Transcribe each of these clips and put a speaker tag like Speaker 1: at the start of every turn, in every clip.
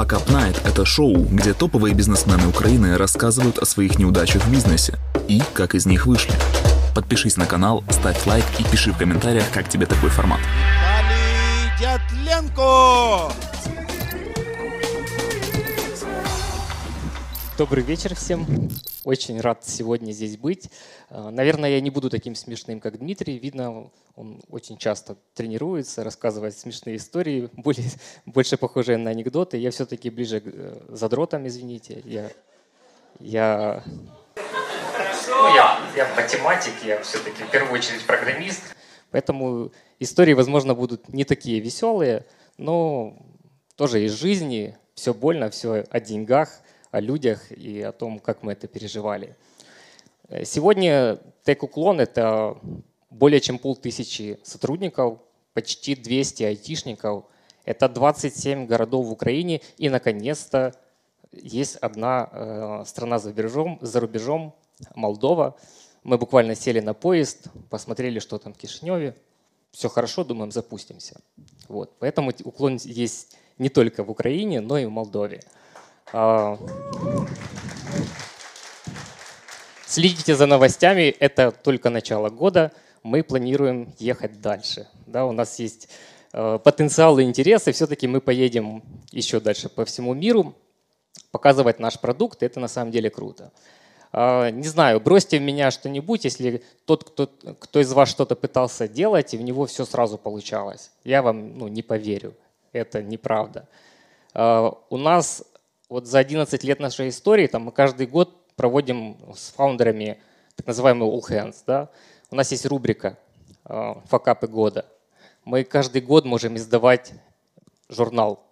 Speaker 1: Fuck Up Night – это шоу, где топовые бизнесмены Украины рассказывают о своих неудачах в бизнесе и как из них вышли. Подпишись на канал, ставь лайк и пиши в комментариях, как тебе такой формат.
Speaker 2: Дятленко!
Speaker 3: Добрый вечер всем. Очень рад сегодня здесь быть. Э, Наверное, я не буду таким смешным, как Дмитрий. Видно, он очень часто тренируется, рассказывает смешные истории, более, больше похожие на анекдоты. Я все-таки ближе к э, задротам, извините. Я, я, ну, я, я математик, я все-таки в первую очередь программист. Поэтому истории, возможно, будут не такие веселые, но тоже из жизни. Все больно, все о деньгах – о людях и о том, как мы это переживали. Э, сегодня Тек Уклон – это более чем полтысячи сотрудников, почти 200 айтишников. Это 27 городов в Украине. И, наконец-то, есть одна э, страна за рубежом, за рубежом – Молдова. Мы буквально сели на поезд, посмотрели, что там в Кишиневе. Все хорошо, думаем, запустимся. Вот. Поэтому уклон есть не только в Украине, но и в Молдове. А, Следите за новостями, это только начало года. Мы планируем ехать дальше. Да, у нас есть э, потенциал и интересы. Все-таки мы поедем еще дальше по всему миру, показывать наш продукт. Это на самом деле круто. Э, не знаю, бросьте в меня что-нибудь, если тот, кто, кто из вас что-то пытался делать, и в него все сразу получалось. Я вам ну, не поверю. Это неправда. Э, у нас вот за 11 лет нашей истории там, мы каждый год проводим с фаундерами так называемый All Hands. Да? У нас есть рубрика э, «Факапы года». Мы каждый год можем издавать журнал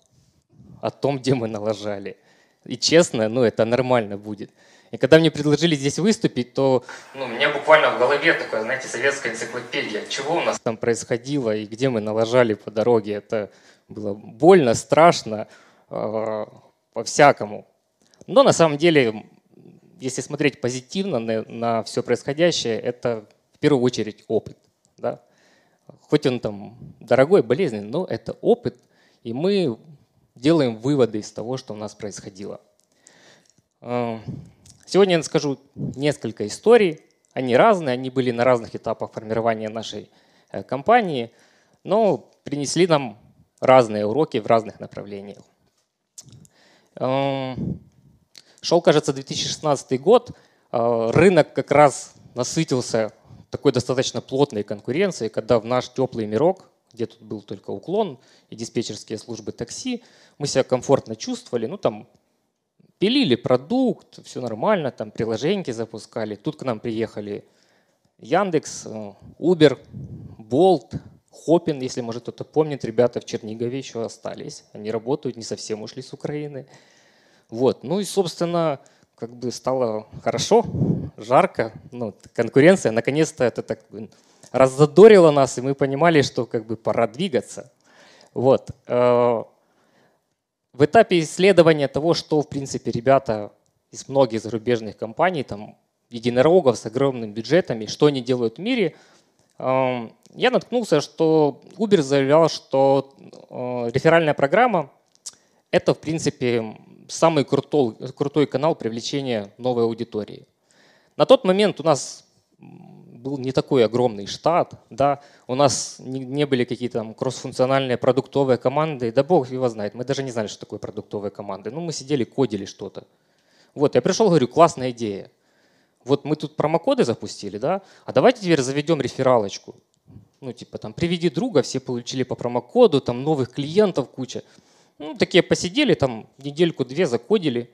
Speaker 3: о том, где мы налажали. И честно, ну это нормально будет. И когда мне предложили здесь выступить, то ну, у меня буквально в голове такая, знаете, советская энциклопедия. Чего у нас там происходило и где мы налажали по дороге. Это было больно, страшно, э, по-всякому. Но на самом деле, если смотреть позитивно на, на все происходящее, это в первую очередь опыт. Да? Хоть он там дорогой, болезненный, но это опыт, и мы делаем выводы из того, что у нас происходило. Э, сегодня я скажу несколько историй. Они разные, они были на разных этапах формирования нашей э, компании, но принесли нам разные уроки в разных направлениях. Эм, шел, кажется, 2016 год. Э, рынок как раз насытился такой достаточно плотной конкуренцией, когда в наш теплый мирок, где тут был только уклон и диспетчерские службы такси, мы себя комфортно чувствовали. Ну, там пилили продукт, все нормально, там приложеньки запускали. Тут к нам приехали Яндекс, э, Uber, Bolt, Хопин, если, может, кто-то помнит, ребята в Чернигове еще остались. Они работают, не совсем ушли с Украины. Вот. Ну и, собственно, как бы стало хорошо, жарко. Ну, конкуренция, наконец-то это так раззадорило нас, и мы понимали, что как бы пора двигаться. Вот. Э, в этапе исследования того, что, в принципе, ребята из многих зарубежных компаний, там, единорогов с огромными бюджетами, что они делают в мире – я наткнулся, что Uber заявлял, что э, реферальная программа – это, в принципе, самый крутой, крутой канал привлечения новой аудитории. На тот момент у нас был не такой огромный штат, да, у нас не, не были какие-то там кроссфункциональные продуктовые команды, да бог его знает, мы даже не знали, что такое продуктовые команды. Ну, мы сидели, кодили что-то. Вот, я пришел, говорю, классная идея вот мы тут промокоды запустили, да, а давайте теперь заведем рефералочку. Ну, типа там, приведи друга, все получили по промокоду, там новых клиентов куча. Ну, такие посидели, там недельку-две закодили.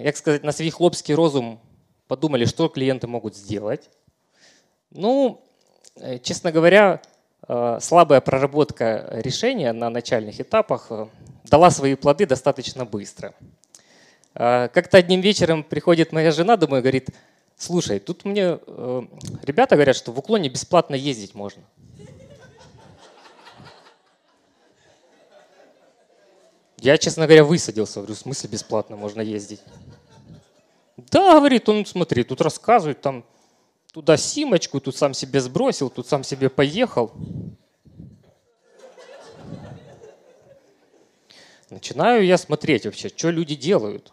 Speaker 3: Як сказать, на свій хлопський розум подумали, что клиенты могут сделать. Ну, э, честно говоря, э, слабая проработка решения на начальных этапах э, дала свои плоды достаточно быстро. Как-то одним вечером приходит моя жена домой и говорит, слушай, тут мне э, ребята говорят, что в уклоне бесплатно ездить можно. Я, честно говоря, высадился. Говорю, в смысле бесплатно можно ездить? Да, говорит, он, смотри, тут рассказывает, там туда симочку, тут сам себе сбросил, тут сам себе поехал. Начинаю я смотреть вообще, что люди делают.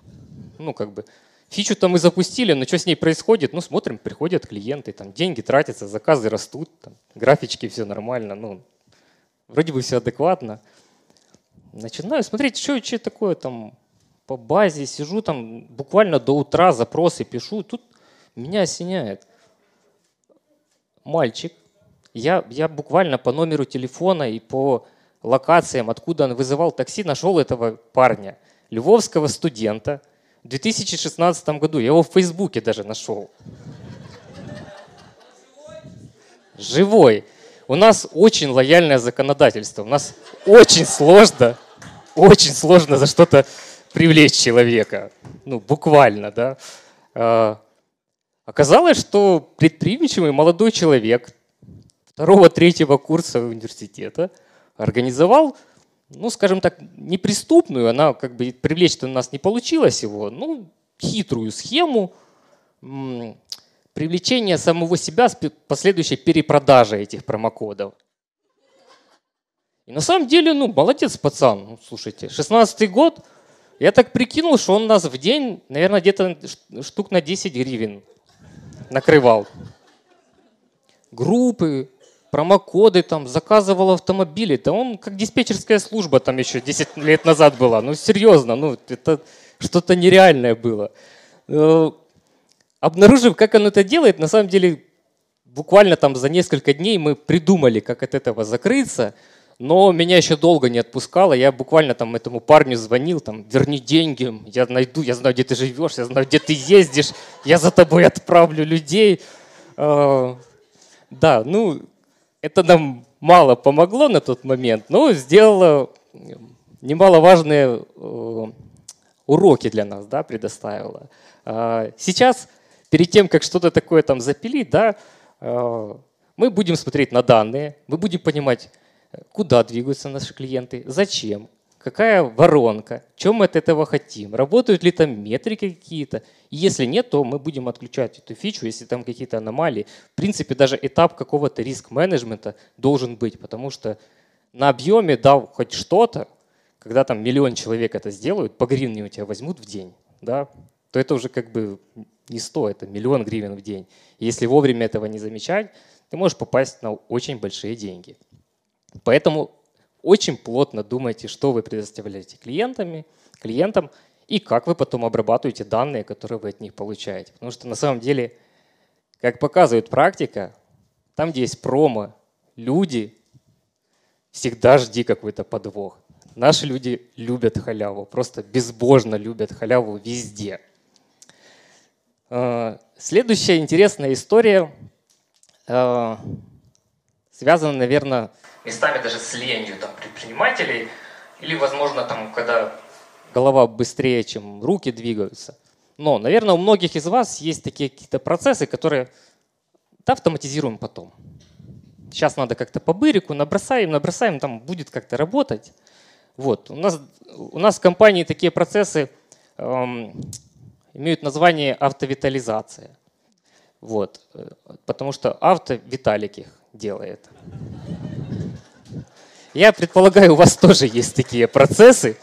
Speaker 3: Ну, как бы, фичу-то мы запустили, но что с ней происходит? Ну, смотрим, приходят клиенты, там деньги тратятся, заказы растут, там, графички, все нормально, ну, вроде бы все адекватно. Начинаю смотреть, что, что такое там по базе, сижу там буквально до утра, запросы пишу, тут меня осеняет. Мальчик, я, я буквально по номеру телефона и по локациям, откуда он вызывал такси, нашел этого парня, львовского студента. В 2016 году я его в Фейсбуке даже нашел. Живой. У нас очень лояльное законодательство. У нас очень сложно, очень сложно за что-то привлечь человека. Ну, буквально, да. А, оказалось, что предприимчивый молодой человек второго-третьего курса университета – организовал, ну, скажем так, неприступную, она как бы привлечь-то у нас не получилось его, ну, хитрую схему привлечения самого себя с последующей перепродажей этих промокодов. И на самом деле, ну, молодец пацан, ну, слушайте, 16 год, я так прикинул, что он нас в день, наверное, где-то штук на 10 гривен накрывал. Группы, промокоды, там, заказывал автомобили. Да он как диспетчерская служба там еще 10 лет назад была. Ну, серьезно, ну, это что-то нереальное было. Э, обнаружив, как он это делает, на самом деле, буквально там за несколько дней мы придумали, как от этого закрыться, но меня еще долго не отпускало. Я буквально там этому парню звонил, там, верни деньги, я найду, я знаю, где ты живешь, я знаю, где ты ездишь, я за тобой отправлю людей. Э, да, ну, это нам мало помогло на тот момент, но сделало немаловажные э, уроки для нас, да, предоставило. А, сейчас, перед тем, как что-то такое там запилить, да, э, мы будем смотреть на данные, мы будем понимать, куда двигаются наши клиенты, зачем, какая воронка, чем мы от этого хотим, работают ли там метрики какие-то. Если нет, то мы будем отключать эту фичу, если там какие-то аномалии. В принципе, даже этап какого-то риск-менеджмента должен быть, потому что на объеме дал хоть что-то, когда там миллион человек это сделают, по гривне у тебя возьмут в день, да, то это уже как бы не 100, это миллион гривен в день. И если вовремя этого не замечать, ты можешь попасть на очень большие деньги. Поэтому очень плотно думайте, что вы предоставляете клиентами, клиентам и как вы потом обрабатываете данные, которые вы от них получаете. Потому что на самом деле, как показывает практика, там, где есть промо, люди, всегда жди какой-то подвох. Наши люди любят халяву, просто безбожно любят халяву везде. А, следующая интересная история связана, наверное, местами даже с ленью там, предпринимателей, или, возможно, там, когда голова быстрее, чем руки двигаются. Но, наверное, у многих из вас есть такие какие-то процессы, которые да, автоматизируем потом. Сейчас надо как-то по бырику, набросаем, набросаем, там будет как-то работать. Вот. У, нас, у нас в компании такие процессы эм, имеют название автовитализация. Вот. Э, потому что авто Виталик их делает. Я предполагаю, у вас тоже есть такие процессы.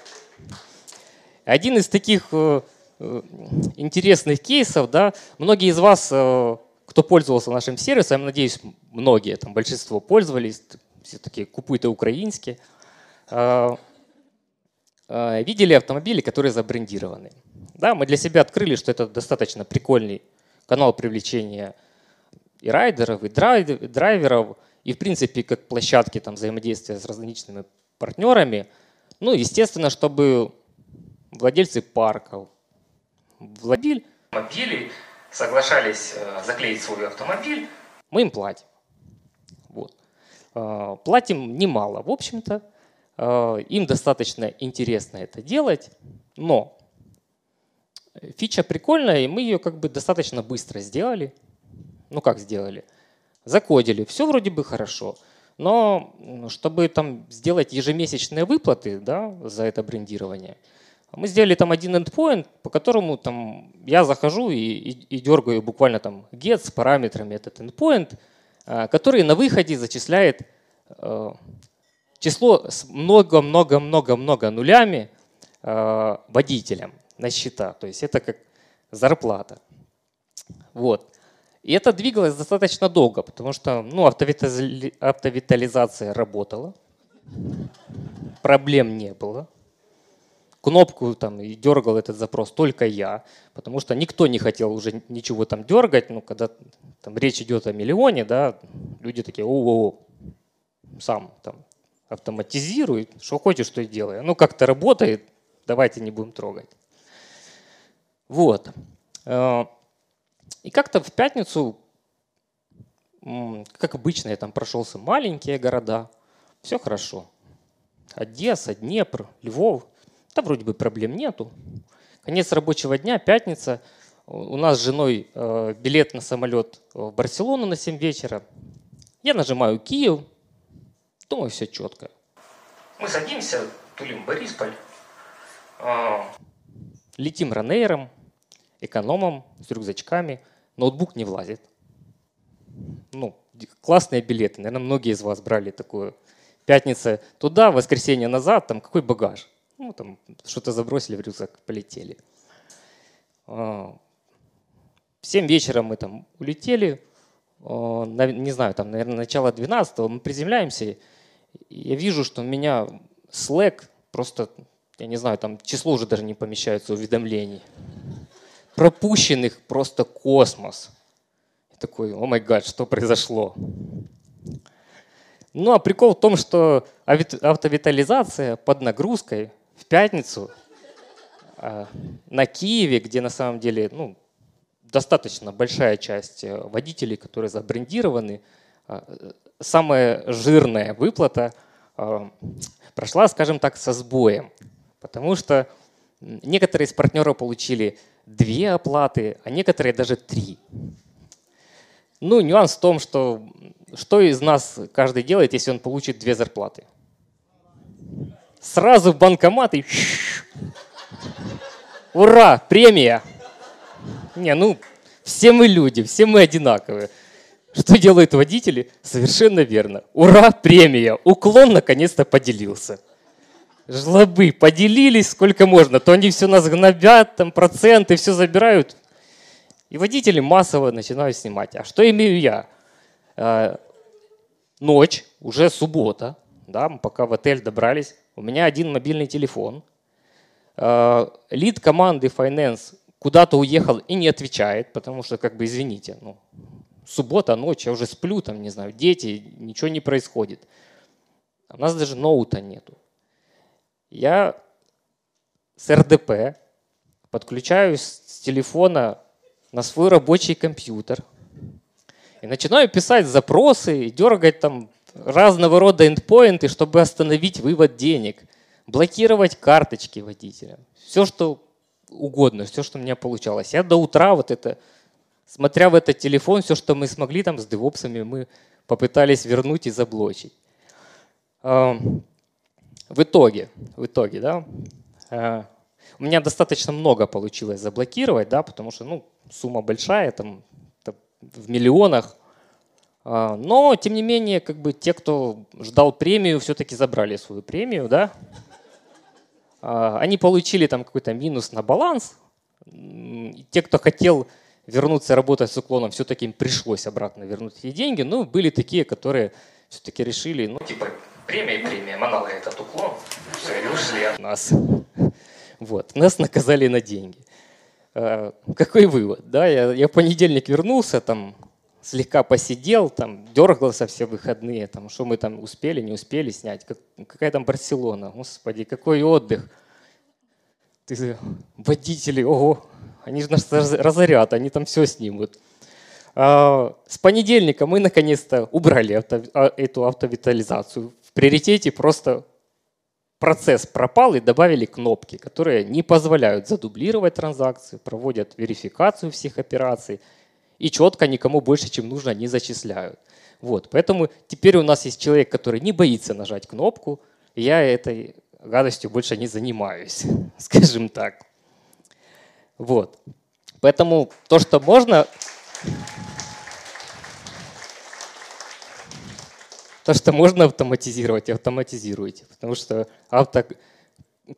Speaker 3: Один из таких э, э, интересных кейсов, да, многие из вас, э, кто пользовался нашим сервисом, я надеюсь, многие, там большинство пользовались, все таки купуйте украинские, видели автомобили, которые забрендированы. Да, мы для себя открыли, что это достаточно прикольный канал привлечения и райдеров, и драйверов, и, в принципе, как площадки там, взаимодействия с различными партнерами. Ну, естественно, чтобы владельцы парков, владельцы автомобилей соглашались э, заклеить свой автомобиль, мы им платим. Вот. Э, платим немало, в общем-то. Э, им достаточно интересно это делать, но фича прикольная, и мы ее как бы достаточно быстро сделали. Ну как сделали? закодили, все вроде бы хорошо. Но чтобы там сделать ежемесячные выплаты да, за это брендирование, мы сделали там один endpoint, по которому там я захожу и, и, и дергаю буквально там get с параметрами этот endpoint, а, который на выходе зачисляет э, число с много-много-много-много нулями э, водителям на счета. То есть это как зарплата. Вот. И это двигалось достаточно долго, потому что ну, автовитализация работала, проблем не было. Кнопку там и дергал этот запрос только я, потому что никто не хотел уже ничего там дергать. Ну, когда там речь идет о миллионе, да, люди такие, о-о-о, сам там автоматизируй, что хочешь, что и делай. Ну, как-то работает, давайте не будем трогать. Вот. И как-то в пятницу, как обычно, я там прошелся маленькие города, все хорошо. Одесса, Днепр, Львов, да вроде бы проблем нету. Конец рабочего дня, пятница. У нас с женой э, билет на самолет в Барселону на 7 вечера. Я нажимаю Киев, думаю, все четко. Мы садимся, тулим Борисполь, э, летим ранейром, экономом, с рюкзачками, ноутбук не влазит. Ну, классные билеты, наверное, многие из вас брали такую. Пятница туда, воскресенье назад, там какой багаж? Ну, там что-то забросили в рюкзак, полетели. А, в 7 вечера мы там улетели, а, не знаю, там, наверное, начало 12 мы приземляемся, я вижу, что у меня Slack просто, я не знаю, там число уже даже не помещается уведомлений пропущенных просто космос. И такой, о май гад, что произошло? Ну а прикол в том, что автовитализация под нагрузкой в пятницу а, на Киеве, где на самом деле ну, достаточно большая часть э, водителей, которые забрендированы, а, самая жирная выплата а, прошла, скажем так, со сбоем. Потому что некоторые из партнеров получили две оплаты, а некоторые даже три. Ну, нюанс в том, что что из нас каждый делает, если он получит две зарплаты? Сразу в банкомат и... Ура, премия! Не, ну, все мы люди, все мы одинаковые. Что делают водители? Совершенно верно. Ура, премия! Уклон наконец-то поделился жлобы поделились сколько можно, то они все нас гнобят, там проценты, все забирают. И водители массово начинают снимать. А что имею я? Э, ночь, уже суббота, да, мы пока в отель добрались. У меня один мобильный телефон. Э, лид команды Finance куда-то уехал и не отвечает, потому что, как бы, извините, ну, суббота, ночь, я уже сплю, там, не знаю, дети, ничего не происходит. У нас даже ноута нету я с РДП подключаюсь с телефона на свой рабочий компьютер и начинаю писать запросы и дергать там разного рода эндпоинты, чтобы остановить вывод денег, блокировать карточки водителя. Все, что угодно, все, что у меня получалось. Я до утра вот это, смотря в этот телефон, все, что мы смогли там с девопсами, мы попытались вернуть и заблочить. В итоге, в итоге, да, э, у меня достаточно много получилось заблокировать, да, потому что, ну, сумма большая, там, в миллионах. Э, но, тем не менее, как бы те, кто ждал премию, все-таки забрали свою премию, да. Э, они получили там какой-то минус на баланс. Те, кто хотел вернуться работать с уклоном, все-таки им пришлось обратно вернуть эти деньги. Ну, были такие, которые все-таки решили, ну, типа, премия премия, манала этот уклон, все, и ушли от нас. Вот, нас наказали на деньги. А, какой вывод? Да, я, я в понедельник вернулся, там слегка посидел, там дергался все выходные, там, что мы там успели, не успели снять. Как, какая там Барселона, господи, какой отдых. Ты, водители, ого, они же нас разорят, они там все снимут. А, с понедельника мы наконец-то убрали авто, а, эту автовитализацию приоритете просто процесс пропал и добавили кнопки, которые не позволяют задублировать транзакции, проводят верификацию всех операций и четко никому больше, чем нужно, не зачисляют. Вот, поэтому теперь у нас есть человек, который не боится нажать кнопку, я этой гадостью больше не занимаюсь, скажем так. Вот. Поэтому то, что можно, То, что можно автоматизировать, автоматизируйте. Потому что авто,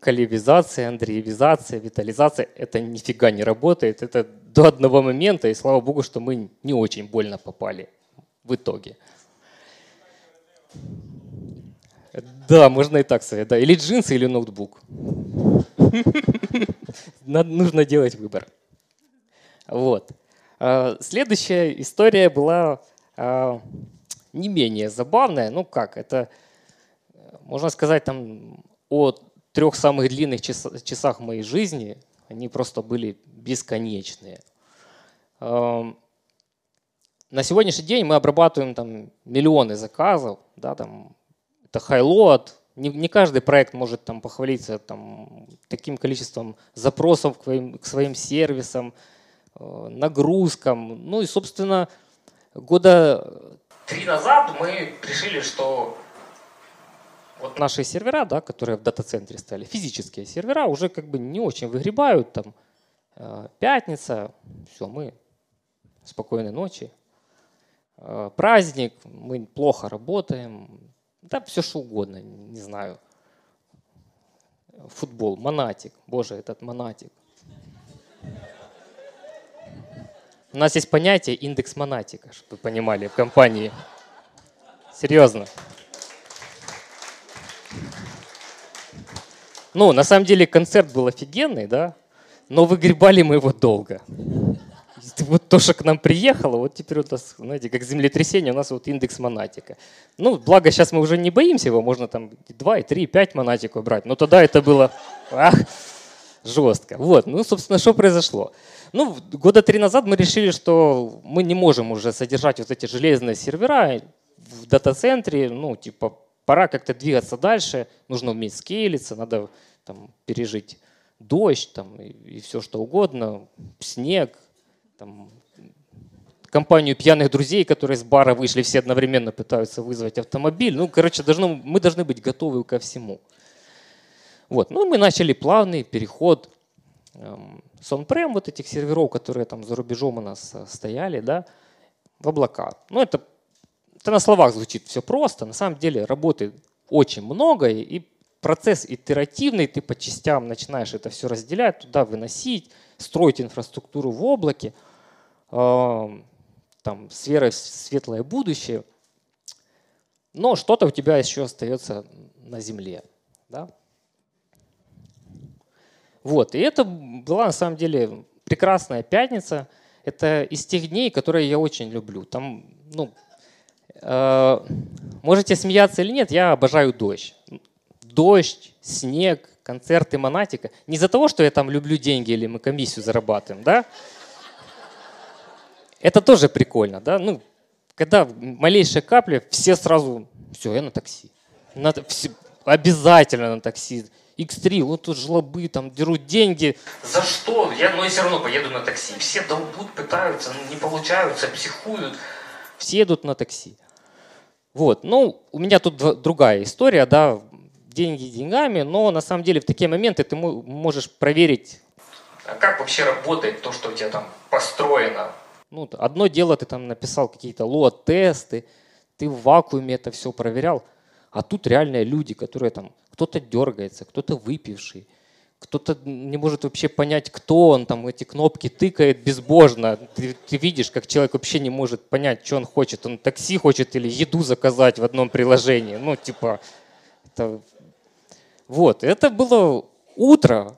Speaker 3: коллевизация, андреевизация, витализация. Это нифига не работает. Это до одного момента, и слава богу, что мы не очень больно попали в итоге. Да, можно и так сказать. Да. Или джинсы, или ноутбук. Нужно делать выбор. Вот. А, следующая история была а, не менее забавная. Ну как, это, можно сказать, там о трех самых длинных часах моей жизни. Они просто были бесконечные. На сегодняшний день мы обрабатываем там миллионы заказов, да, там это high-load. Не, не каждый проект может там похвалиться там, таким количеством запросов к к своим сервисам, э, нагрузкам. Ну и, собственно, года три назад мы решили, что вот наши сервера, да, которые в дата-центре стали, физические сервера, уже как бы не очень выгребают. Там, э, пятница, все, мы спокойной ночи. Э, праздник, мы плохо работаем, да, все что угодно, не знаю. Футбол, монатик. Боже, этот монатик. У нас есть понятие индекс монатика, чтобы вы понимали, в компании. Серьезно. Ну, на самом деле концерт был офигенный, да, но выгребали мы его долго вот то, что к нам приехало, вот теперь у нас, знаете, как землетрясение, у нас вот индекс монатика. Ну, благо сейчас мы уже не боимся его, можно там 2, 3, 5 монатиков брать, но тогда это было ах, жестко. Вот, ну, собственно, что произошло? Ну, года три назад мы решили, что мы не можем уже содержать вот эти железные сервера в дата-центре, ну, типа, пора как-то двигаться дальше, нужно уметь скейлиться, надо там пережить дождь там, и, и все что угодно, снег, там, компанию пьяных друзей, которые с бара вышли, все одновременно пытаются вызвать автомобиль. Ну, короче, должно, мы должны быть готовы ко всему. Вот. Ну, мы начали плавный переход эм, с on-prem вот этих серверов, которые там за рубежом у нас э, стояли, да, в облака. Ну, это, это на словах звучит все просто, на самом деле работает очень много, и процесс итеративный, ты по частям начинаешь это все разделять, туда выносить, строить инфраструктуру в облаке – там, с верой в светлое будущее, но что-то у тебя еще остается на земле. Да? Вот, и это была на самом деле прекрасная пятница. Это из тех дней, которые я очень люблю. Там, ну, э, можете смеяться или нет, я обожаю дождь. Дождь, снег, концерты Монатика. Не из-за того, что я там люблю деньги или мы комиссию зарабатываем, да? Это тоже прикольно, да? Ну, когда малейшая капля, все сразу, все, я на такси. На, все, обязательно на такси. X3, вот тут жлобы, там дерут деньги. За что? Я, ну, я все равно поеду на такси. Все долбут, пытаются, не получаются, психуют. Все едут на такси. Вот, ну, у меня тут другая история, да, деньги деньгами, но на самом деле в такие моменты ты можешь проверить, а как вообще работает то, что у тебя там построено ну, одно дело, ты там написал какие-то лот-тесты, ты в вакууме это все проверял, а тут реальные люди, которые там, кто-то дергается, кто-то выпивший, кто-то не может вообще понять, кто он, там эти кнопки тыкает безбожно. Ты, ты видишь, как человек вообще не может понять, что он хочет. Он такси хочет или еду заказать в одном приложении. Ну, типа, это... Вот, это было утро,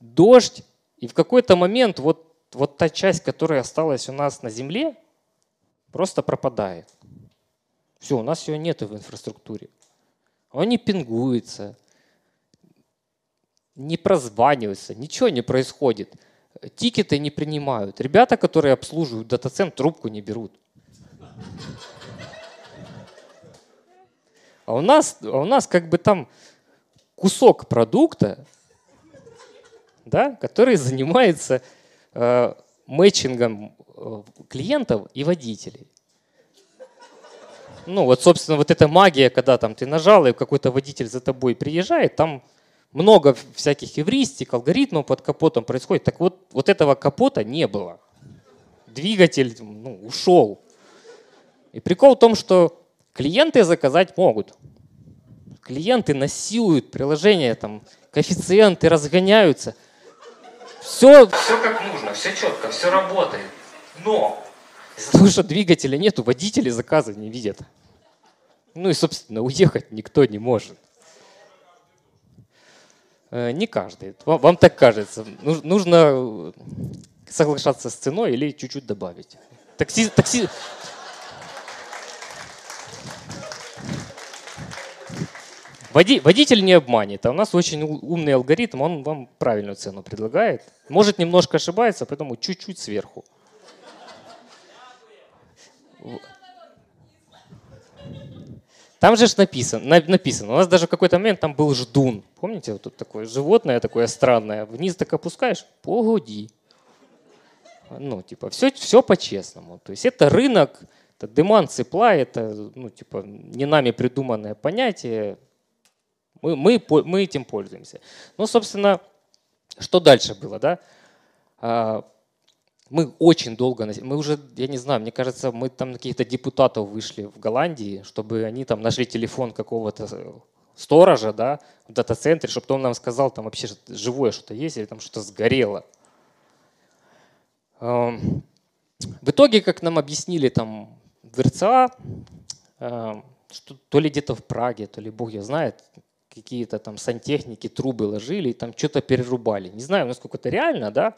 Speaker 3: дождь, и в какой-то момент вот вот та часть, которая осталась у нас на Земле, просто пропадает. Все, у нас ее нет в инфраструктуре. Он не пингуется, не прозванивается, ничего не происходит. Тикеты не принимают. Ребята, которые обслуживают дата-центр, трубку не берут. А у нас, а у нас как бы там кусок продукта, да, который занимается э, мэтчингом э, клиентов и водителей. Ну вот, собственно, вот эта магия, когда там ты нажал, и какой-то водитель за тобой приезжает, там много всяких эвристик, алгоритмов под капотом происходит. Так вот, вот этого капота не было. Двигатель ну, ушел. И прикол в том, что клиенты заказать могут. Клиенты насилуют приложение, там, коэффициенты разгоняются. Все, все как нужно, все четко, все работает. Но того, что двигателя нету, водители заказы не видят. Ну и, собственно, уехать никто не может. Э, не каждый. Вам, так кажется. Нужно соглашаться с ценой или чуть-чуть добавить. Такси, такси... Води, водитель не обманет, а у нас очень умный алгоритм, он вам правильную цену предлагает. Может немножко ошибается, поэтому чуть-чуть сверху. Там же написано, написано, у нас даже в какой-то момент там был ждун. Помните, вот тут такое животное такое странное. Вниз так опускаешь, погоди. Ну, типа, все, все по-честному. То есть это рынок, это demand supply, это, ну, типа, не нами придуманное понятие. Мы, мы, мы этим пользуемся. Ну, собственно, что дальше было, да? Мы очень долго, мы уже, я не знаю, мне кажется, мы там каких-то депутатов вышли в Голландии, чтобы они там нашли телефон какого-то сторожа, да, в дата-центре, чтобы он нам сказал, там вообще живое что-то есть или там что-то сгорело. Эм, в итоге, как нам объяснили там в РЦА, эм, что то ли где-то в Праге, то ли бог ее знает, какие-то там сантехники трубы ложили и там что-то перерубали. Не знаю, насколько это реально, да,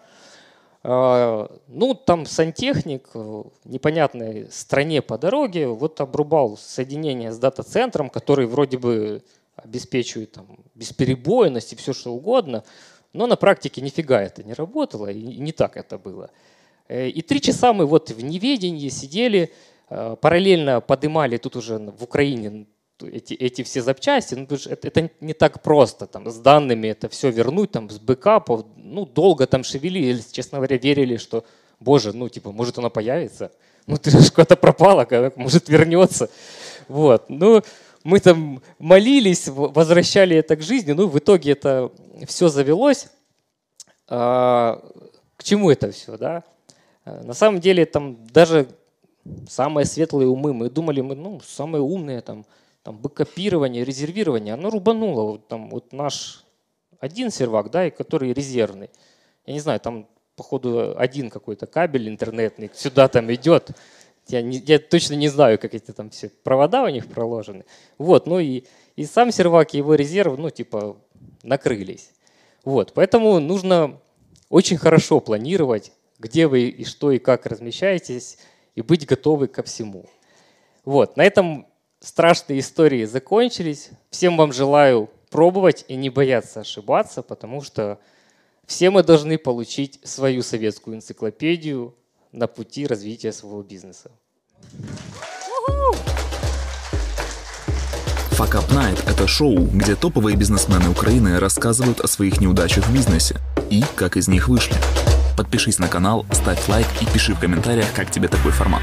Speaker 3: ну, там сантехник в непонятной стране по дороге вот обрубал соединение с дата-центром, который вроде бы обеспечивает там, бесперебойность и все что угодно, но на практике нифига это не работало, и не так это было. Э, и три часа мы вот в неведении сидели, э, параллельно подымали тут уже в Украине эти, эти все запчасти, ну, это, это не так просто, там, с данными это все вернуть, там, с бэкапов, ну, долго там шевелились, честно говоря, верили, что, боже, ну, типа, может она появится, ну, ты же куда-то пропала, может вернется, вот, ну, мы там молились, возвращали это к жизни, ну, в итоге это все завелось. А, к чему это все, да? На самом деле там даже самые светлые умы, мы думали, мы ну, самые умные, там, там, бэкопирование, резервирование, оно рубануло. Вот, там, вот наш один сервак, да, и который резервный. Я не знаю, там, походу, один какой-то кабель интернетный сюда там идет. Я, не, я точно не знаю, как эти там все провода у них проложены. Вот, ну и, и сам сервак, и его резерв, ну, типа, накрылись. Вот, поэтому нужно очень хорошо планировать, где вы и что и как размещаетесь, и быть готовы ко всему. Вот, на этом страшные истории закончились. Всем вам желаю пробовать и не бояться ошибаться, потому что все мы должны получить свою советскую энциклопедию на пути развития своего бизнеса.
Speaker 1: Fuck Up это шоу, где топовые бизнесмены Украины рассказывают о своих неудачах в бизнесе и как из них вышли. Подпишись на канал, ставь лайк и пиши в комментариях, как тебе такой формат.